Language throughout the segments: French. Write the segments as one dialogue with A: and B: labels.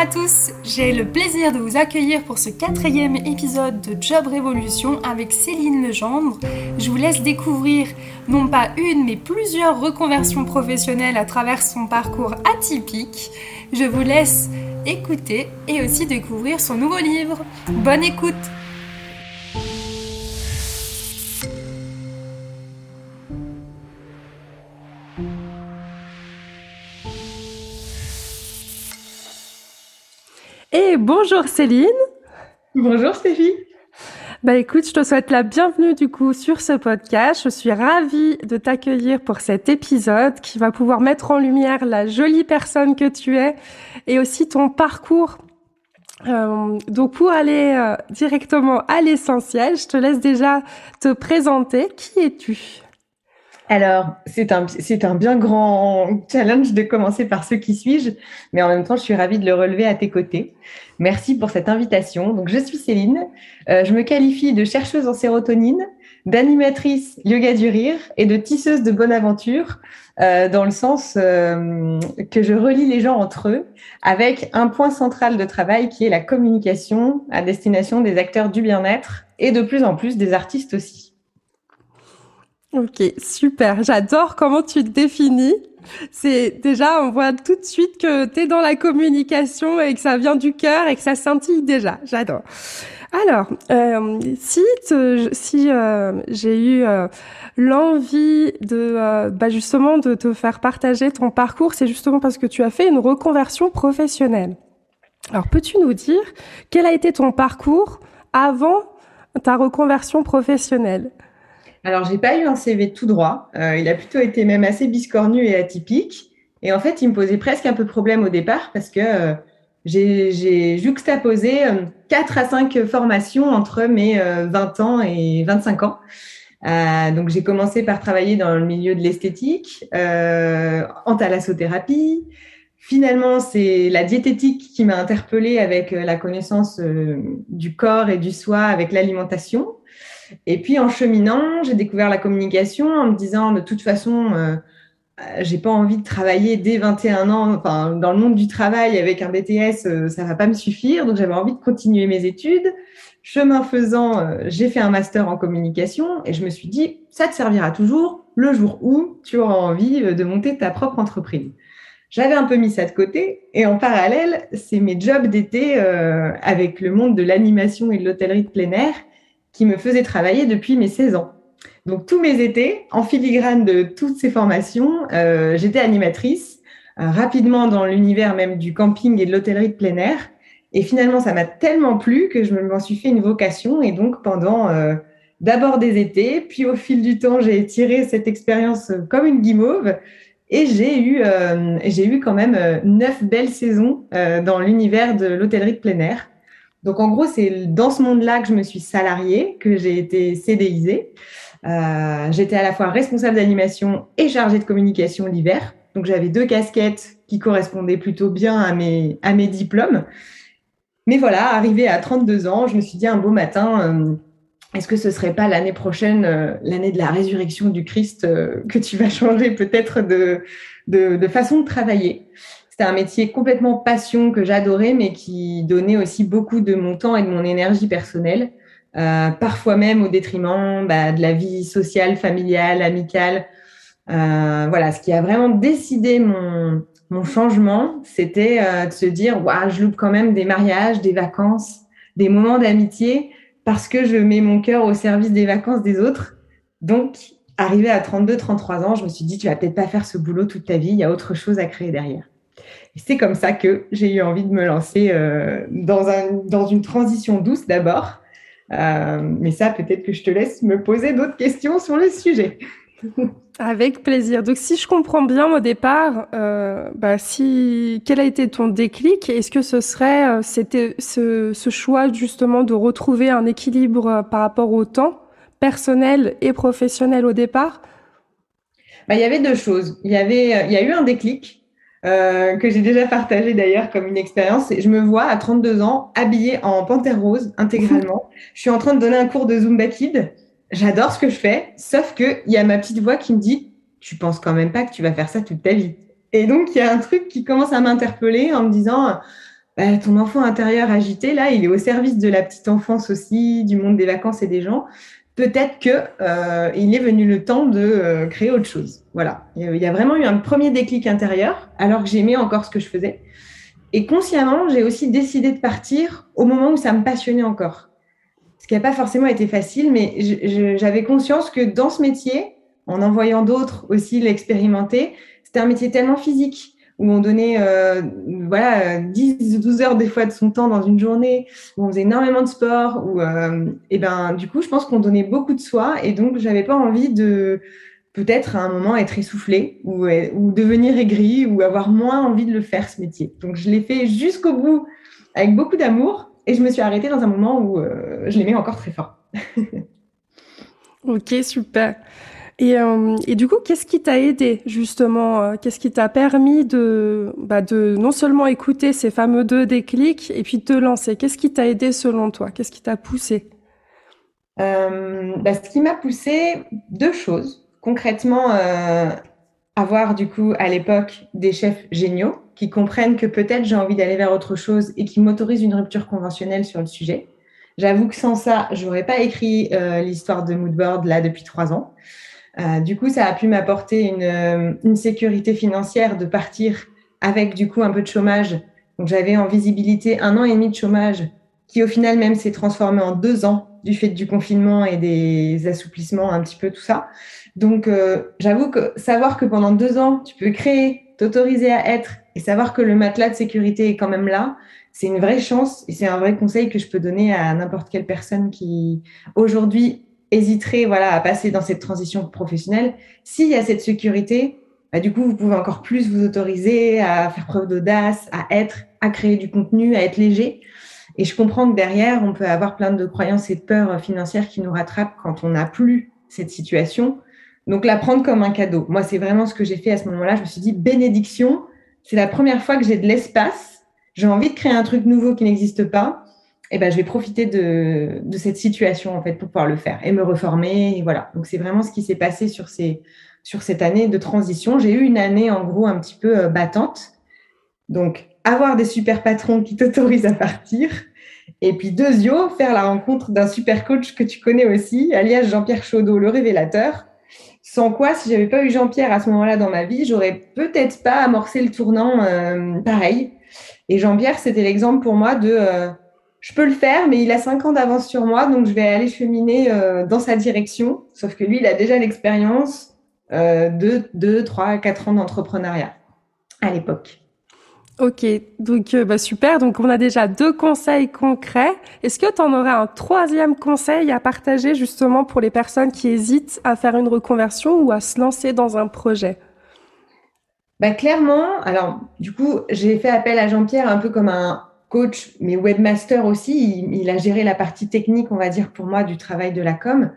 A: à tous, j'ai le plaisir de vous accueillir pour ce quatrième épisode de Job Révolution avec Céline Legendre. Je vous laisse découvrir non pas une mais plusieurs reconversions professionnelles à travers son parcours atypique. Je vous laisse écouter et aussi découvrir son nouveau livre. Bonne écoute bonjour Céline.
B: Bonjour Stéphie.
A: Bah écoute, je te souhaite la bienvenue du coup sur ce podcast. Je suis ravie de t'accueillir pour cet épisode qui va pouvoir mettre en lumière la jolie personne que tu es et aussi ton parcours. Euh, donc pour aller euh, directement à l'essentiel, je te laisse déjà te présenter. Qui es-tu?
B: Alors, c'est un, c'est un bien grand challenge de commencer par ce qui suis-je, mais en même temps, je suis ravie de le relever à tes côtés. Merci pour cette invitation. Donc, je suis Céline. Euh, je me qualifie de chercheuse en sérotonine, d'animatrice yoga du rire et de tisseuse de bonne aventure, euh, dans le sens euh, que je relie les gens entre eux avec un point central de travail qui est la communication à destination des acteurs du bien-être et de plus en plus des artistes aussi.
A: Ok, super. J'adore comment tu te définis. C'est déjà, on voit tout de suite que tu es dans la communication et que ça vient du cœur et que ça scintille déjà. J'adore. Alors, euh, si si euh, j'ai eu euh, l'envie de euh, bah justement de te faire partager ton parcours, c'est justement parce que tu as fait une reconversion professionnelle. Alors, peux-tu nous dire quel a été ton parcours avant ta reconversion professionnelle?
B: Alors, j'ai pas eu un CV tout droit. Euh, il a plutôt été même assez biscornu et atypique. Et en fait, il me posait presque un peu problème au départ parce que euh, j'ai juxtaposé euh, 4 à 5 formations entre mes 20 ans et 25 ans. donc, j'ai commencé par travailler dans le milieu de l'esthétique, en thalassothérapie. Finalement, c'est la diététique qui m'a interpellée avec la connaissance du corps et du soi avec l'alimentation. Et puis en cheminant, j'ai découvert la communication en me disant de toute façon, euh, euh, j'ai pas envie de travailler dès 21 ans, enfin dans le monde du travail avec un BTS, euh, ça va pas me suffire. Donc j'avais envie de continuer mes études. Chemin faisant, j'ai fait un master en communication et je me suis dit ça te servira toujours le jour où tu auras envie de monter ta propre entreprise. J'avais un peu mis ça de côté et en parallèle, c'est mes jobs d'été avec le monde de l'animation et de l'hôtellerie de plein air qui me faisait travailler depuis mes 16 ans. Donc tous mes étés, en filigrane de toutes ces formations, euh, j'étais animatrice, euh, rapidement dans l'univers même du camping et de l'hôtellerie de plein air. Et finalement, ça m'a tellement plu que je m'en suis fait une vocation. Et donc pendant euh, d'abord des étés, puis au fil du temps, j'ai tiré cette expérience comme une guimauve. Et j'ai eu, j'ai eu quand même neuf belles saisons dans l'univers de l'hôtellerie de plein air. Donc en gros, c'est dans ce monde-là que je me suis salariée, que j'ai été CDIsée. Euh, j'étais à la fois responsable d'animation et chargée de communication l'hiver. Donc j'avais deux casquettes qui correspondaient plutôt bien à mes, à mes diplômes. Mais voilà, arrivé à 32 ans, je me suis dit un beau matin, euh, est-ce que ce serait pas l'année prochaine, euh, l'année de la résurrection du Christ, euh, que tu vas changer peut-être de, de, de façon de travailler? C'était un métier complètement passion que j'adorais, mais qui donnait aussi beaucoup de mon temps et de mon énergie personnelle, euh, parfois même au détriment bah, de la vie sociale, familiale, amicale. Euh, voilà, ce qui a vraiment décidé mon, changement, c'était euh, de se dire, waouh, je loupe quand même des mariages, des vacances, des moments d'amitié, parce que je mets mon cœur au service des vacances des autres. Donc, arrivé à 32, 33 ans, je me suis dit, tu vas peut-être pas faire ce boulot toute ta vie, il y a autre chose à créer derrière. C'est comme ça que j'ai eu envie de me lancer euh, dans, un, dans une transition douce d'abord. Euh, mais ça, peut-être que je te laisse me poser d'autres questions sur le sujet.
A: Avec plaisir. Donc, si je comprends bien au départ, euh, bah, si quel a été ton déclic Est-ce que ce serait c'était ce, ce, choix justement de retrouver un équilibre par rapport au temps personnel et professionnel au départ?
B: Bah, il y avait deux choses. Il y avait, il y a eu un déclic euh, que j'ai déjà partagé d'ailleurs comme une expérience. Je me vois à 32 ans habillée en panthère rose intégralement. je suis en train de donner un cours de Zumba Kid. J'adore ce que je fais, sauf qu'il y a ma petite voix qui me dit Tu penses quand même pas que tu vas faire ça toute ta vie. Et donc, il y a un truc qui commence à m'interpeller en me disant bah, Ton enfant intérieur agité, là, il est au service de la petite enfance aussi, du monde des vacances et des gens peut-être que euh, il est venu le temps de euh, créer autre chose. Voilà. Il y a vraiment eu un premier déclic intérieur, alors que j'aimais encore ce que je faisais. Et consciemment, j'ai aussi décidé de partir au moment où ça me passionnait encore. Ce qui n'a pas forcément été facile, mais j'avais conscience que dans ce métier, en en voyant d'autres aussi l'expérimenter, c'était un métier tellement physique où on donnait euh, voilà 10 12 heures des fois de son temps dans une journée où on faisait énormément de sport euh, et ben du coup je pense qu'on donnait beaucoup de soi et donc j'avais pas envie de peut-être à un moment être essoufflé ou, ou devenir aigri ou avoir moins envie de le faire ce métier. Donc je l'ai fait jusqu'au bout avec beaucoup d'amour et je me suis arrêtée dans un moment où euh, je l'aimais encore très fort.
A: Ok super et, euh, et, du coup, qu'est-ce qui t'a aidé justement euh, Qu'est-ce qui t'a permis de, bah, de non seulement écouter ces fameux deux déclics et puis de te lancer? Qu'est-ce qui t'a aidé selon toi? Qu'est-ce qui t'a poussé?
B: Euh, bah, Ce qui m'a poussé, deux choses. Concrètement, avoir du coup à l'époque des chefs géniaux qui comprennent que peut-être j'ai envie d'aller vers autre chose et qui m'autorisent une rupture conventionnelle sur le sujet. J'avoue que sans ça, j'aurais pas écrit l'histoire de Moodboard là depuis trois ans. Euh, du coup, ça a pu m'apporter une, euh, une, sécurité financière de partir avec du coup un peu de chômage. Donc j'avais en visibilité un an et demi de chômage qui au final même s'est transformé en deux ans du fait du confinement et des assouplissements, un petit peu tout ça. Donc euh, j'avoue que savoir que pendant deux ans, tu peux créer, t'autoriser à être et savoir que le matelas de sécurité est quand même là, c'est une vraie chance et c'est un vrai conseil que je peux donner à n'importe quelle personne qui aujourd'hui hésiterait voilà, à passer dans cette transition professionnelle, s'il y a cette sécurité, bah, du coup, vous pouvez encore plus vous autoriser à faire preuve d'audace, à être, à créer du contenu, à être léger. Et je comprends que derrière, on peut avoir plein de croyances et de peurs financières qui nous rattrapent quand on n'a plus cette situation. Donc, la prendre comme un cadeau. Moi, c'est vraiment ce que j'ai fait à ce moment-là. Je me suis dit, bénédiction, c'est la première fois que j'ai de l'espace. J'ai envie de créer un truc nouveau qui n'existe pas eh ben, je vais profiter de, de, cette situation en fait pour pouvoir le faire et me reformer. Et voilà. Donc c'est vraiment ce qui s'est passé sur ces sur cette année de transition. J'ai eu une année en gros un petit peu euh, battante. Donc avoir des super patrons qui t'autorisent à partir. Et puis deuxio, faire la rencontre d'un super coach que tu connais aussi, alias Jean-Pierre Chaudot, le révélateur. Sans quoi, si j'avais pas eu Jean-Pierre à ce moment-là dans ma vie, j'aurais peut-être pas amorcé le tournant euh, pareil. Et Jean-Pierre, c'était l'exemple pour moi de euh, je peux le faire, mais il a cinq ans d'avance sur moi, donc je vais aller cheminer euh, dans sa direction. Sauf que lui, il a déjà l'expérience euh, de 2, 3, 4 ans d'entrepreneuriat à l'époque.
A: Ok, donc euh, bah, super. Donc on a déjà deux conseils concrets. Est-ce que tu en aurais un troisième conseil à partager justement pour les personnes qui hésitent à faire une reconversion ou à se lancer dans un projet?
B: Bah, Clairement, alors du coup, j'ai fait appel à Jean-Pierre un peu comme un, coach, mais webmaster aussi. Il, a géré la partie technique, on va dire, pour moi, du travail de la com.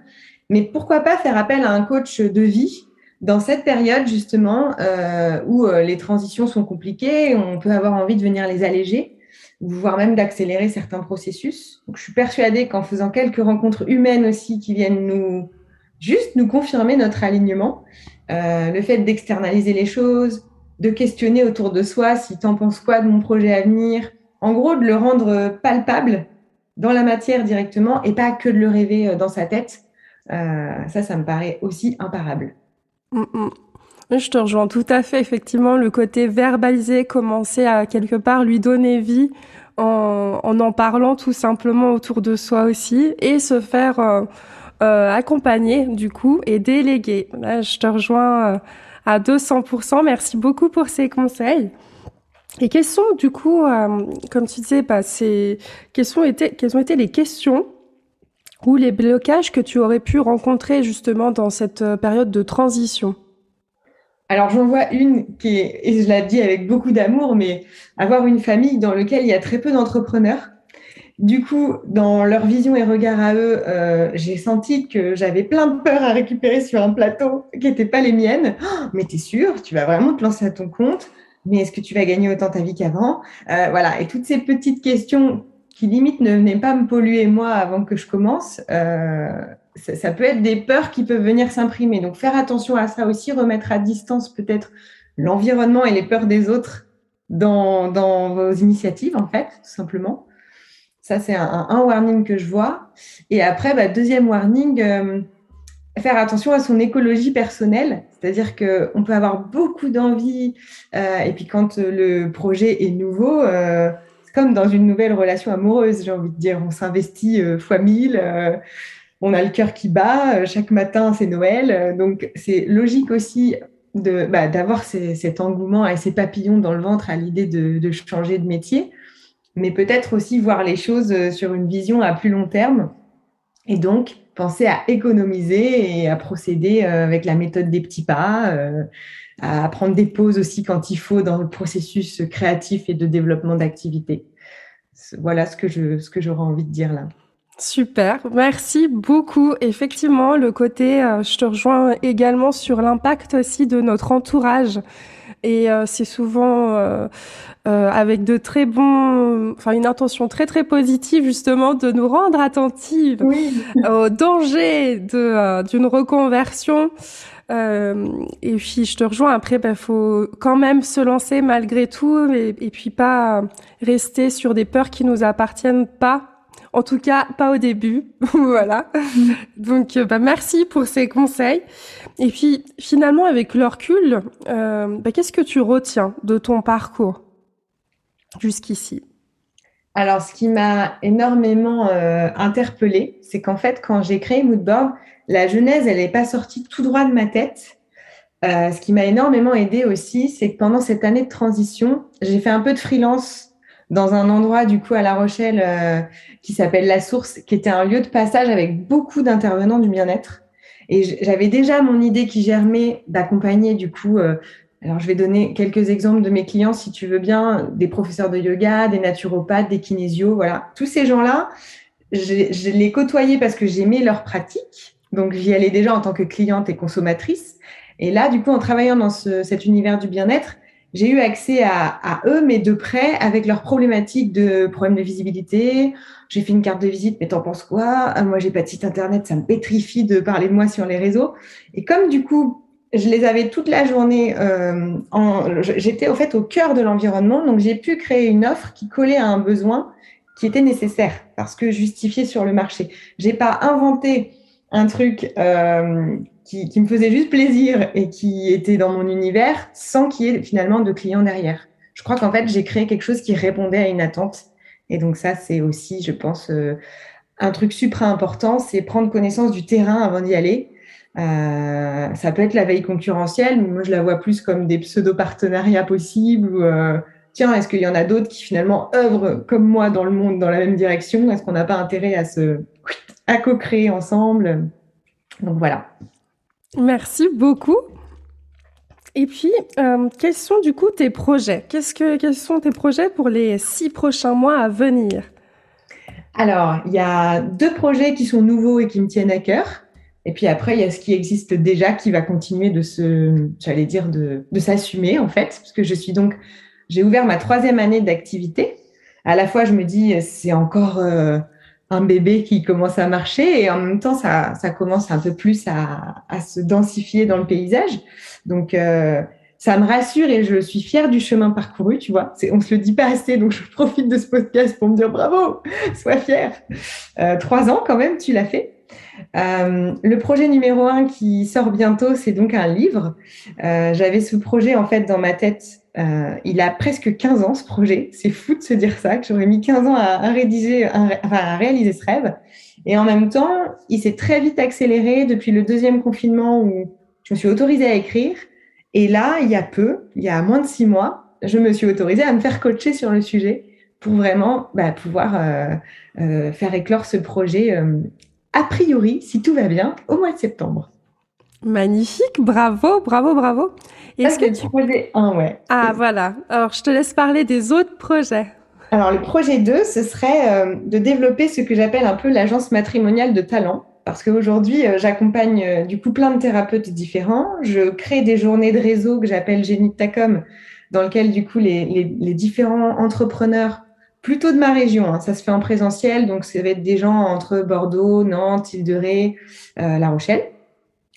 B: Mais pourquoi pas faire appel à un coach de vie dans cette période, justement, euh, où euh, les transitions sont compliquées, on peut avoir envie de venir les alléger, voire même d'accélérer certains processus. Donc, je suis persuadée qu'en faisant quelques rencontres humaines aussi qui viennent nous juste nous confirmer notre alignement, euh, le fait d'externaliser les choses, de questionner autour de soi si t'en penses quoi de mon projet à venir, en gros, de le rendre palpable dans la matière directement et pas que de le rêver euh, dans sa tête. Euh, ça, ça me paraît aussi imparable.
A: Mm, mm. Je te rejoins tout à fait. Effectivement, le côté verbaliser, commencer à quelque part lui donner vie en en, parlant tout simplement autour de soi aussi et se faire euh, accompagner du coup et déléguer. Là, je te rejoins à 200%. Merci beaucoup pour ces conseils. Et quelles sont, du coup, euh, comme tu disais, bah, quelles, ont été, quelles ont été les questions ou les blocages que tu aurais pu rencontrer justement dans cette euh, période de transition?
B: Alors j'en vois une qui est, et je la dis avec beaucoup d'amour, mais avoir une famille dans laquelle il y a très peu d'entrepreneurs. Du coup, dans leur vision et regard à eux, euh, j'ai senti que j'avais plein de peurs à récupérer sur un plateau qui n'étaient pas les miennes. Oh, mais t'es sûr, tu vas vraiment te lancer à ton compte? Mais est-ce que tu vas gagner autant ta vie qu'avant? Euh, Voilà, et toutes ces petites questions qui limite ne venaient pas me polluer moi avant que je commence, euh, ça, peut être des peurs qui peuvent venir s'imprimer. Donc faire attention à ça aussi, remettre à distance peut-être l'environnement et les peurs des autres dans, dans vos initiatives, en fait, tout simplement. Ça, c'est un, un, warning que je vois. Et après, bah, deuxième warning, euh, faire attention à son écologie personnelle, c'est-à-dire qu'on peut avoir beaucoup d'envie, euh, et puis quand le projet est nouveau, euh, c'est comme dans une nouvelle relation amoureuse, j'ai envie de dire, on s'investit euh, fois mille, euh, on a le cœur qui bat, euh, chaque matin c'est Noël, donc c'est logique aussi de bah, d'avoir cet engouement et ces papillons dans le ventre à l'idée de, de changer de métier, mais peut-être aussi voir les choses sur une vision à plus long terme, et donc penser à économiser et à procéder euh, avec la méthode des petits pas, euh, à prendre des pauses aussi quand il faut dans le processus créatif et de développement d'activité. Voilà ce que je ce que j'aurais envie de dire là.
A: Super, merci beaucoup. Effectivement, le côté, euh, je te rejoins également sur l'impact aussi de notre entourage. Et c'est souvent euh, avec de très bons, enfin une intention très très positive justement de nous rendre attentives au danger de euh, d'une reconversion. Euh, et puis je te rejoins. Après, il faut quand même se lancer malgré tout et, et puis pas rester sur des peurs qui nous appartiennent pas. En tout cas, pas au début. voilà. Donc, bah, merci pour ces conseils. Et puis, finalement, avec le recul, euh, bah, qu'est-ce que tu retiens de ton parcours jusqu'ici?
B: Alors, ce qui m'a énormément euh, interpellée, c'est qu'en fait, quand j'ai créé Moodboard, la genèse, elle n'est pas sortie tout droit de ma tête. Euh, ce qui m'a énormément aidé aussi, c'est que pendant cette année de transition, j'ai fait un peu de freelance dans un endroit du coup à La Rochelle euh, qui s'appelle La Source, qui était un lieu de passage avec beaucoup d'intervenants du bien-être. Et j'avais déjà mon idée qui germait d'accompagner du coup euh, alors, je vais donner quelques exemples de mes clients, si tu veux bien, des professeurs de yoga, des naturopathes, des kinésios, voilà. Tous ces gens-là, je, les côtoyais parce que j'aimais leur pratique. Donc, j'y allais déjà en tant que cliente et consommatrice. Et là, du coup, en travaillant dans cet univers du bien-être, j'ai eu accès à, eux, mais de près, avec leurs problématiques de problèmes de visibilité. J'ai fait une carte de visite, mais t'en penses quoi? Ah, Moi, j'ai pas de site internet, ça me pétrifie de parler de moi sur les réseaux. Et comme du coup, je les avais toute la journée. Euh, J'étais au fait au cœur de l'environnement, donc j'ai pu créer une offre qui collait à un besoin qui était nécessaire parce que justifié sur le marché. J'ai pas inventé un truc euh, qui, me faisait juste plaisir et qui était dans mon univers sans qu'il y ait finalement de clients derrière. Je crois qu'en fait j'ai créé quelque chose qui répondait à une attente et donc ça c'est aussi, je pense, euh, un truc super important, c'est prendre connaissance du terrain avant d'y aller euh, ça peut être la veille concurrentielle, mais moi je la vois plus comme des pseudo-partenariats possibles. Euh, tiens, est-ce qu'il y en a d'autres qui finalement œuvrent comme moi dans le monde dans la même direction? Est-ce qu'on n'a pas intérêt à se à co-créer ensemble? Donc voilà.
A: Merci beaucoup. Et puis, euh, quels sont du coup tes projets? Qu'est-ce que quels sont tes projets pour les six prochains mois à venir?
B: Alors, il y a deux projets qui sont nouveaux et qui me tiennent à cœur. Et puis après, il y a ce qui existe déjà qui va continuer de se, j'allais dire, de, de s'assumer en fait, parce que je suis donc, j'ai ouvert ma troisième année d'activité. À la fois, je me dis, c'est encore euh, un bébé qui commence à marcher, et en même temps, ça, ça commence un peu plus à, à se densifier dans le paysage. Donc, euh, ça me rassure et je suis fière du chemin parcouru, tu vois. On se le dit pas assez, donc je profite de ce podcast pour me dire bravo, sois fière. Euh, trois ans quand même, tu l'as fait. Euh, le projet numéro un qui sort bientôt, c'est donc un livre. Euh, J'avais ce projet en fait dans ma tête. Euh, il a presque 15 ans ce projet. C'est fou de se dire ça, que j'aurais mis 15 ans à, à rédiger, enfin, à réaliser ce rêve. Et en même temps, il s'est très vite accéléré depuis le deuxième confinement où je me suis autorisée à écrire. Et là, il y a peu, il y a moins de six mois, je me suis autorisée à me faire coacher sur le sujet pour vraiment bah, pouvoir euh, euh, faire éclore ce projet, euh, a priori, si tout va bien, au mois de septembre.
A: Magnifique, bravo, bravo, bravo.
B: Est-ce que tu projet un, ouais.
A: Ah voilà. Alors je te laisse parler des autres projets.
B: Alors le projet 2, ce serait de développer ce que j'appelle un peu l'agence matrimoniale de talent parce qu'aujourd'hui, j'accompagne du coup plein de thérapeutes différents. Je crée des journées de réseau que j'appelle Génie Tacom, dans lequel du coup les, les, différents entrepreneurs plutôt de ma région. Hein. Ça se fait en présentiel, donc ça va être des gens entre Bordeaux, Nantes, Île-de-Ré, euh, La Rochelle,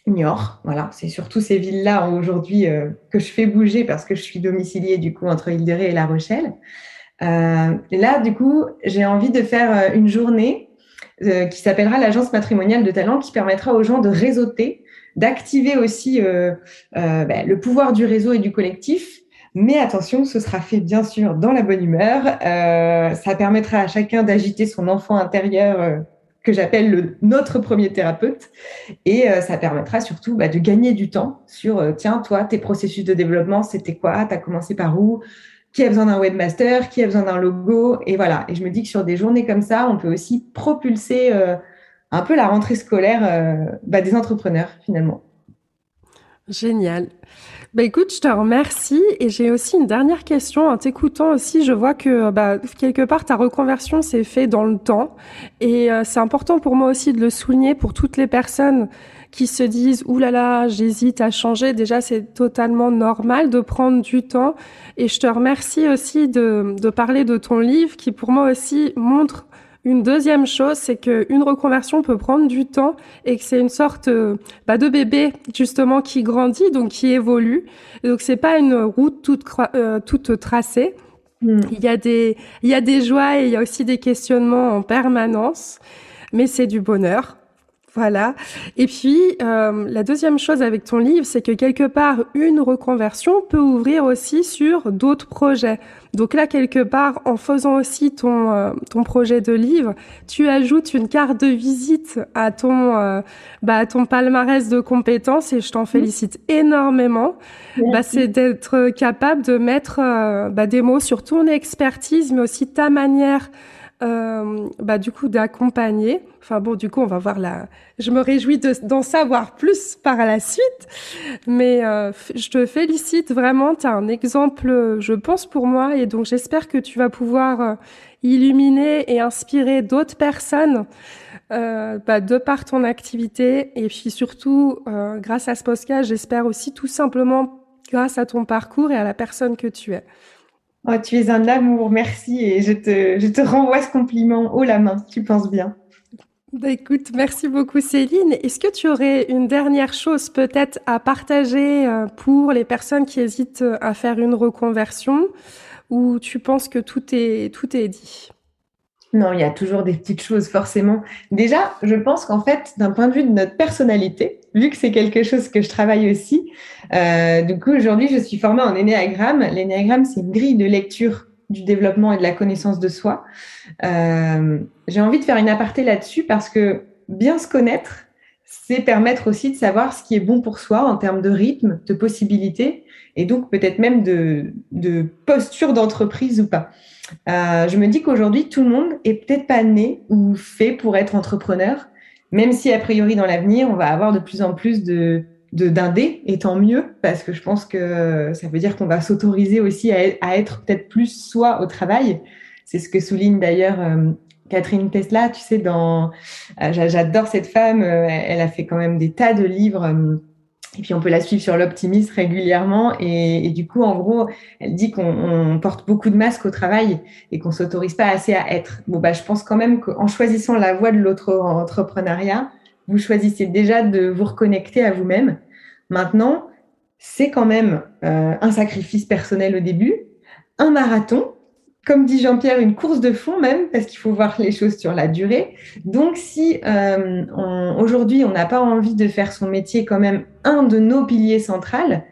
B: Niort. Voilà, c'est surtout ces villes-là aujourd'hui euh, que je fais bouger parce que je suis domiciliée du coup entre Île-de-Ré et La Rochelle. Euh, là, du coup, j'ai envie de faire une journée qui s'appellera l'agence matrimoniale de talent, qui permettra aux gens de réseauter, d'activer aussi ben, le pouvoir du réseau et du collectif mais attention, ce sera fait bien sûr dans la bonne humeur. Euh, ça permettra à chacun d'agiter son enfant intérieur euh, que j'appelle notre premier thérapeute. Et euh, ça permettra surtout bah, de gagner du temps sur, tiens, toi, tes processus de développement, c'était quoi? Tu as commencé par où? Qui a besoin d'un webmaster? Qui a besoin d'un logo? Et voilà. Et je me dis que sur des journées comme ça, on peut aussi propulser un peu la rentrée scolaire bah, des entrepreneurs finalement.
A: Génial. Bah écoute, je te remercie et j'ai aussi une dernière question. En t'écoutant aussi, je vois que bah, quelque part ta reconversion s'est fait dans le temps et euh, c'est important pour moi aussi de le souligner pour toutes les personnes qui se disent Ouh là là, j'hésite à changer. Déjà, c'est totalement normal de prendre du temps et je te remercie aussi de, de parler de ton livre qui pour moi aussi montre une deuxième chose, c'est qu'une reconversion peut prendre du temps et que c'est une sorte euh, bah, de bébé justement qui grandit, donc qui évolue. Et donc c'est pas une route toute, euh, toute tracée. Hmm. Il y a des il y a des joies et il y a aussi des questionnements en permanence, mais c'est du bonheur. Voilà. Et puis, euh, la deuxième chose avec ton livre, c'est que quelque part, une reconversion peut ouvrir aussi sur d'autres projets. Donc là, quelque part, en faisant aussi ton, euh, ton projet de livre, tu ajoutes une carte de visite à ton, euh, bah, à ton palmarès de compétences et je t'en félicite énormément. Bah, c'est d'être capable de mettre bah, des mots sur ton expertise, mais aussi ta manière euh, bah, du coup, d'accompagner. Enfin bon, du coup, on va voir la. Je me réjouis d'en savoir plus par la suite. Mais euh, je te félicite vraiment. Tu as un exemple, je pense, pour moi. Et donc, j'espère que tu vas pouvoir euh, illuminer et inspirer d'autres personnes euh, bah, de par ton activité. Et puis surtout, euh, grâce à ce podcast, j'espère aussi tout simplement grâce à ton parcours et à la personne que tu es.
B: Oh, tu es un amour, merci. Et je te, je te renvoie ce compliment haut la main. Tu penses bien.
A: Bah, écoute, merci beaucoup Céline. Est-ce que tu aurais une dernière chose peut-être à partager euh, pour les personnes qui hésitent à faire une reconversion ou tu penses que tout est, tout est dit?
B: Non, il y a toujours des petites choses, forcément. Déjà, je pense qu'en fait, d'un point de vue de notre personnalité, vu que c'est quelque chose que je travaille aussi, euh, du coup, aujourd'hui, je suis formée en énéagramme. L'énéagramme, c'est une grille de lecture du développement et de la connaissance de soi. Euh, j'ai envie de faire une aparté là-dessus parce que bien se connaître, c'est permettre aussi de savoir ce qui est bon pour soi en termes de rythme, de possibilités et donc peut-être même de, posture d'entreprise ou pas. Euh, je me dis qu'aujourd'hui, tout le monde est peut-être pas né ou fait pour être entrepreneur, même si a priori dans l'avenir, on va avoir de plus en plus de d'indés, et tant mieux, parce que je pense que ça veut dire qu'on va s'autoriser aussi à, être peut-être plus soi au travail. C'est ce que souligne d'ailleurs euh, Catherine Tesla, tu sais, dans... Euh, j'adore cette femme, elle a fait quand même des tas de livres et puis on peut la suivre sur l'optimisme régulièrement. Et, du coup, en gros, elle dit qu'on porte beaucoup de masques au travail et qu'on s'autorise pas assez à être. Bon, bah, je pense quand même qu'en choisissant la voie de l'autre entrepreneuriat, vous choisissez déjà de vous reconnecter à vous-même. Maintenant, c'est quand même euh, un sacrifice personnel au début, un marathon comme dit Jean-Pierre, une course de fond même, parce qu'il faut voir les choses sur la durée. Donc, si euh, aujourd'hui on n'a pas envie de faire son métier quand même un de nos piliers centrales,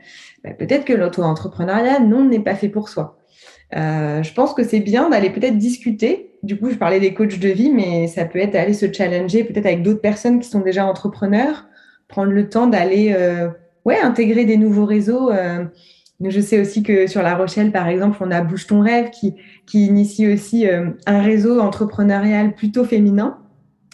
B: bah, peut-être que l'auto-entrepreneuriat, non, n'est pas fait pour soi. Euh, je pense que c'est bien d'aller peut-être discuter du coup, je parlais des coachs de vie, mais ça peut être aller se challenger peut-être avec d'autres personnes qui sont déjà entrepreneurs, prendre le temps d'aller ouais, intégrer des nouveaux réseaux. Euh. je sais aussi que sur La Rochelle, par exemple, on a Bouge ton rêve qui, qui initie aussi euh, un réseau entrepreneurial plutôt féminin.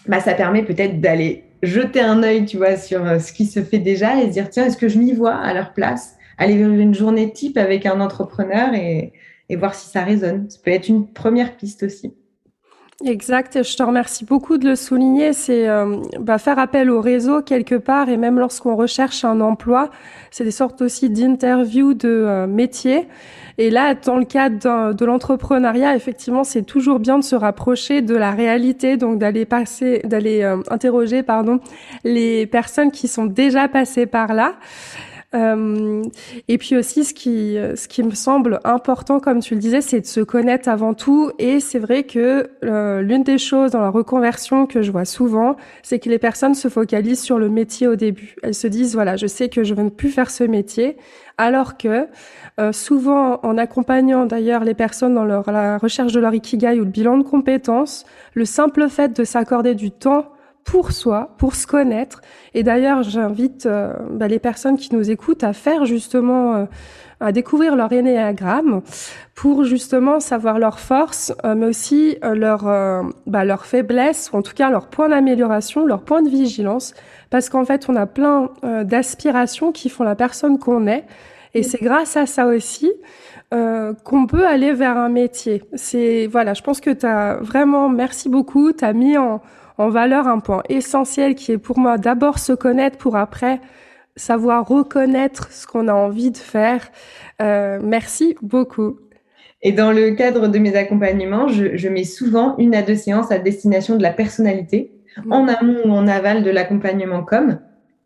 B: Bah, ça permet peut-être d'aller jeter un œil, tu vois, sur ce qui se fait déjà et se dire, tiens, est-ce que je m'y vois à leur place? Aller vivre une journée type avec un entrepreneur et, et voir si ça résonne. Ça peut être une première piste aussi.
A: Exact, je te remercie beaucoup de le souligner. C'est euh, bah, faire appel au réseau quelque part et même lorsqu'on recherche un emploi, c'est des sortes aussi d'interviews de euh, métiers. Et là, dans le cadre de l'entrepreneuriat, effectivement, c'est toujours bien de se rapprocher de la réalité, donc d'aller passer, d'aller euh, interroger, pardon, les personnes qui sont déjà passées par là. Euh, et puis aussi, ce qui, ce qui me semble important, comme tu le disais, c'est de se connaître avant tout. Et c'est vrai que euh, l'une des choses dans la reconversion que je vois souvent, c'est que les personnes se focalisent sur le métier au début. Elles se disent, voilà, je sais que je ne veux plus faire ce métier, alors que euh, souvent, en accompagnant d'ailleurs les personnes dans leur, la recherche de leur ikigai ou le bilan de compétences, le simple fait de s'accorder du temps pour soi, pour se connaître. Et d'ailleurs, j'invite euh, bah, les personnes qui nous écoutent à faire justement, euh, à découvrir leur énéagramme pour justement savoir leurs forces, euh, mais aussi leurs bah, leur faiblesses, ou en tout cas leurs points d'amélioration, leurs points de vigilance, parce qu'en fait, on a plein d'aspirations qui font la personne qu'on est. Et c'est grâce à ça aussi qu'on peut aller vers un métier. C'est voilà, je pense que tu as vraiment merci beaucoup, tu as mis en en valeur un point essentiel qui est pour moi d'abord se connaître pour après savoir reconnaître ce qu'on a envie de faire. Euh, merci beaucoup.
B: Et dans le cadre de mes accompagnements, je, mets souvent une à deux séances à destination de la personnalité, mmh. en amont ou en aval de l'accompagnement com,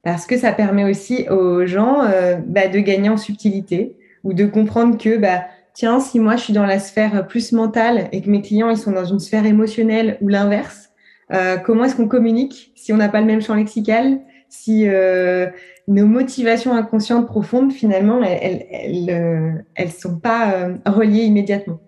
B: parce que ça permet aussi aux gens euh, bah, de gagner en subtilité ou de comprendre que, bah, tiens, si moi je suis dans la sphère plus mentale et que mes clients ils sont dans une sphère émotionnelle ou l'inverse, euh, comment est-ce qu'on communique si on n'a pas le même champ lexical si euh, nos motivations inconscientes profondes, finalement, elles elles, euh, sont pas reliées immédiatement.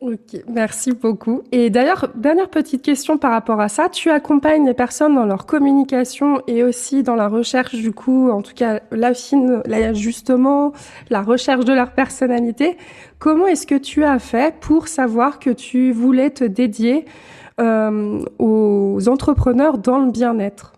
A: Ok, merci beaucoup. Et d'ailleurs, dernière petite question par rapport à ça. Tu accompagnes les personnes dans leur communication et aussi dans la recherche, du coup, en tout cas, l'affine, l'ajustement, la recherche de leur personnalité. Comment est-ce que tu as fait pour savoir que tu voulais te dédier aux entrepreneurs dans le bien-être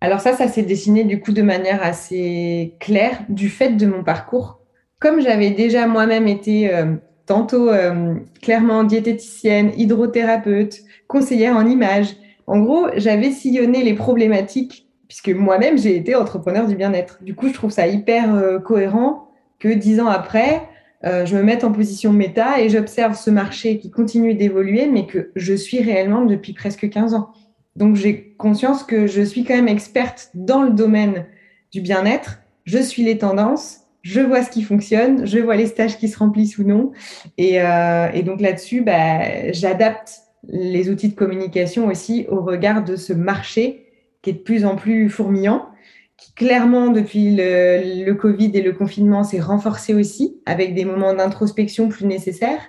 B: Alors ça, ça s'est dessiné du coup de manière assez claire du fait de mon parcours. Comme j'avais déjà moi-même été euh, tantôt euh, clairement diététicienne, hydrothérapeute, conseillère en images, en gros, j'avais sillonné les problématiques puisque moi-même j'ai été entrepreneur du bien-être. Du coup, je trouve ça hyper cohérent que dix ans après, euh, je me mette en position méta et j'observe ce marché qui continue d'évoluer, mais que je suis réellement depuis presque 15 ans. Donc j'ai conscience que je suis quand même experte dans le domaine du bien-être. Je suis les tendances, je vois ce qui fonctionne, je vois les stages qui se remplissent ou non. Et, euh, donc là-dessus, bah, j'adapte les outils de communication aussi au regard de ce marché qui est de plus en plus fourmillant qui clairement, depuis le, Covid et le confinement, s'est renforcé aussi, avec des moments d'introspection plus nécessaires.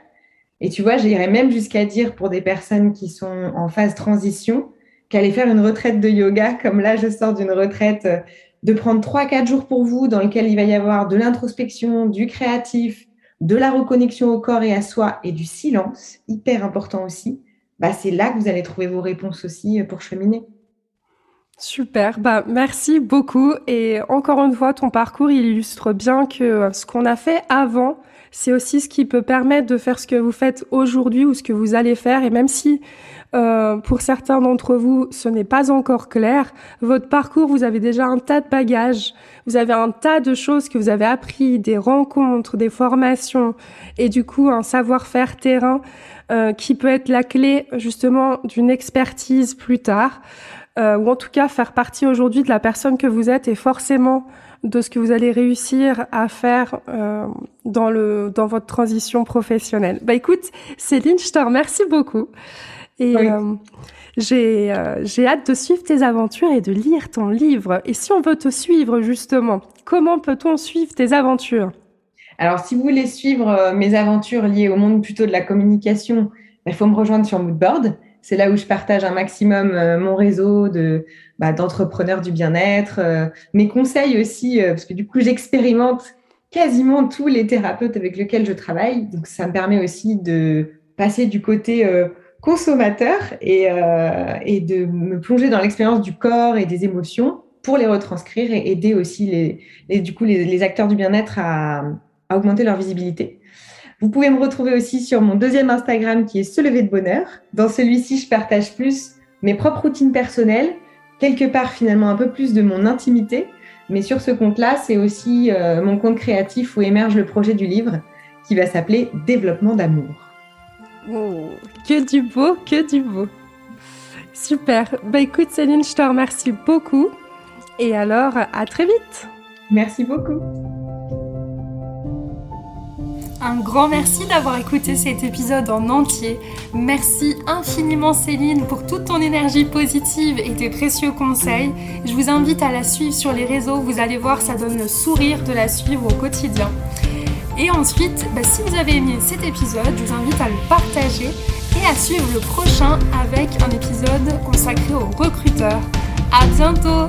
B: Et tu vois, j'irais même jusqu'à dire pour des personnes qui sont en phase transition, qu'aller faire une retraite de yoga, comme là, je sors d'une retraite, euh, de prendre 3-4 jours pour vous, dans lequel il va y avoir de l'introspection, du créatif, de la reconnexion au corps et à soi, et du silence, hyper important aussi, bah, c'est là que vous allez trouver vos réponses aussi euh, pour cheminer.
A: Super, bah merci beaucoup. Et encore une fois ton parcours il illustre bien que euh, ce qu'on a fait avant, c'est aussi ce qui peut permettre de faire ce que vous faites aujourd'hui ou ce que vous allez faire. Et même si euh, pour certains d'entre vous ce n'est pas encore clair, votre parcours vous avez déjà un tas de bagages, vous avez un tas de choses que vous avez appris, des rencontres, des formations et du coup un savoir-faire terrain euh, qui peut être la clé justement d'une expertise plus tard. Euh, ou en tout cas faire partie aujourd'hui de la personne que vous êtes et forcément de ce que vous allez réussir à faire euh, dans le dans votre transition professionnelle. Bah écoute, Céline, je te remercie beaucoup et euh, j'ai j'ai hâte de suivre tes aventures et de lire ton livre. Et si on veut te suivre justement, comment peut-on suivre tes aventures?
B: Alors si vous voulez suivre mes aventures liées au monde plutôt de la communication, il faut me rejoindre sur Moodboard. C'est là où je partage un maximum euh, mon réseau bah, d'entrepreneurs du bien-être, euh, mes conseils aussi, euh, parce que du coup, j'expérimente quasiment tous les thérapeutes avec lesquels je travaille. Donc, ça me permet aussi de passer du côté consommateur et, de me plonger dans l'expérience du corps et des émotions pour les retranscrire et aider aussi les, acteurs du bien-être à augmenter leur visibilité. Vous pouvez me retrouver aussi sur mon deuxième Instagram qui est Se lever de bonheur. Dans celui-ci, je partage plus mes propres routines personnelles, quelque part finalement un peu plus de mon intimité. Mais sur ce compte-là, c'est aussi euh, mon compte créatif où émerge le projet du livre qui va s'appeler Développement d'amour.
A: Oh, que du beau, que du beau. Super. Bah écoute Céline, je te remercie beaucoup. Et alors, à très vite.
B: Merci beaucoup.
A: Un grand merci d'avoir écouté cet épisode en entier. Merci infiniment Céline pour toute ton énergie positive et tes précieux conseils. Je vous invite à la suivre sur les réseaux, vous allez voir, ça donne le sourire de la suivre au quotidien. Et ensuite, bah, si vous avez aimé cet épisode, je vous invite à le partager et à suivre le prochain avec un épisode consacré aux recruteurs. À bientôt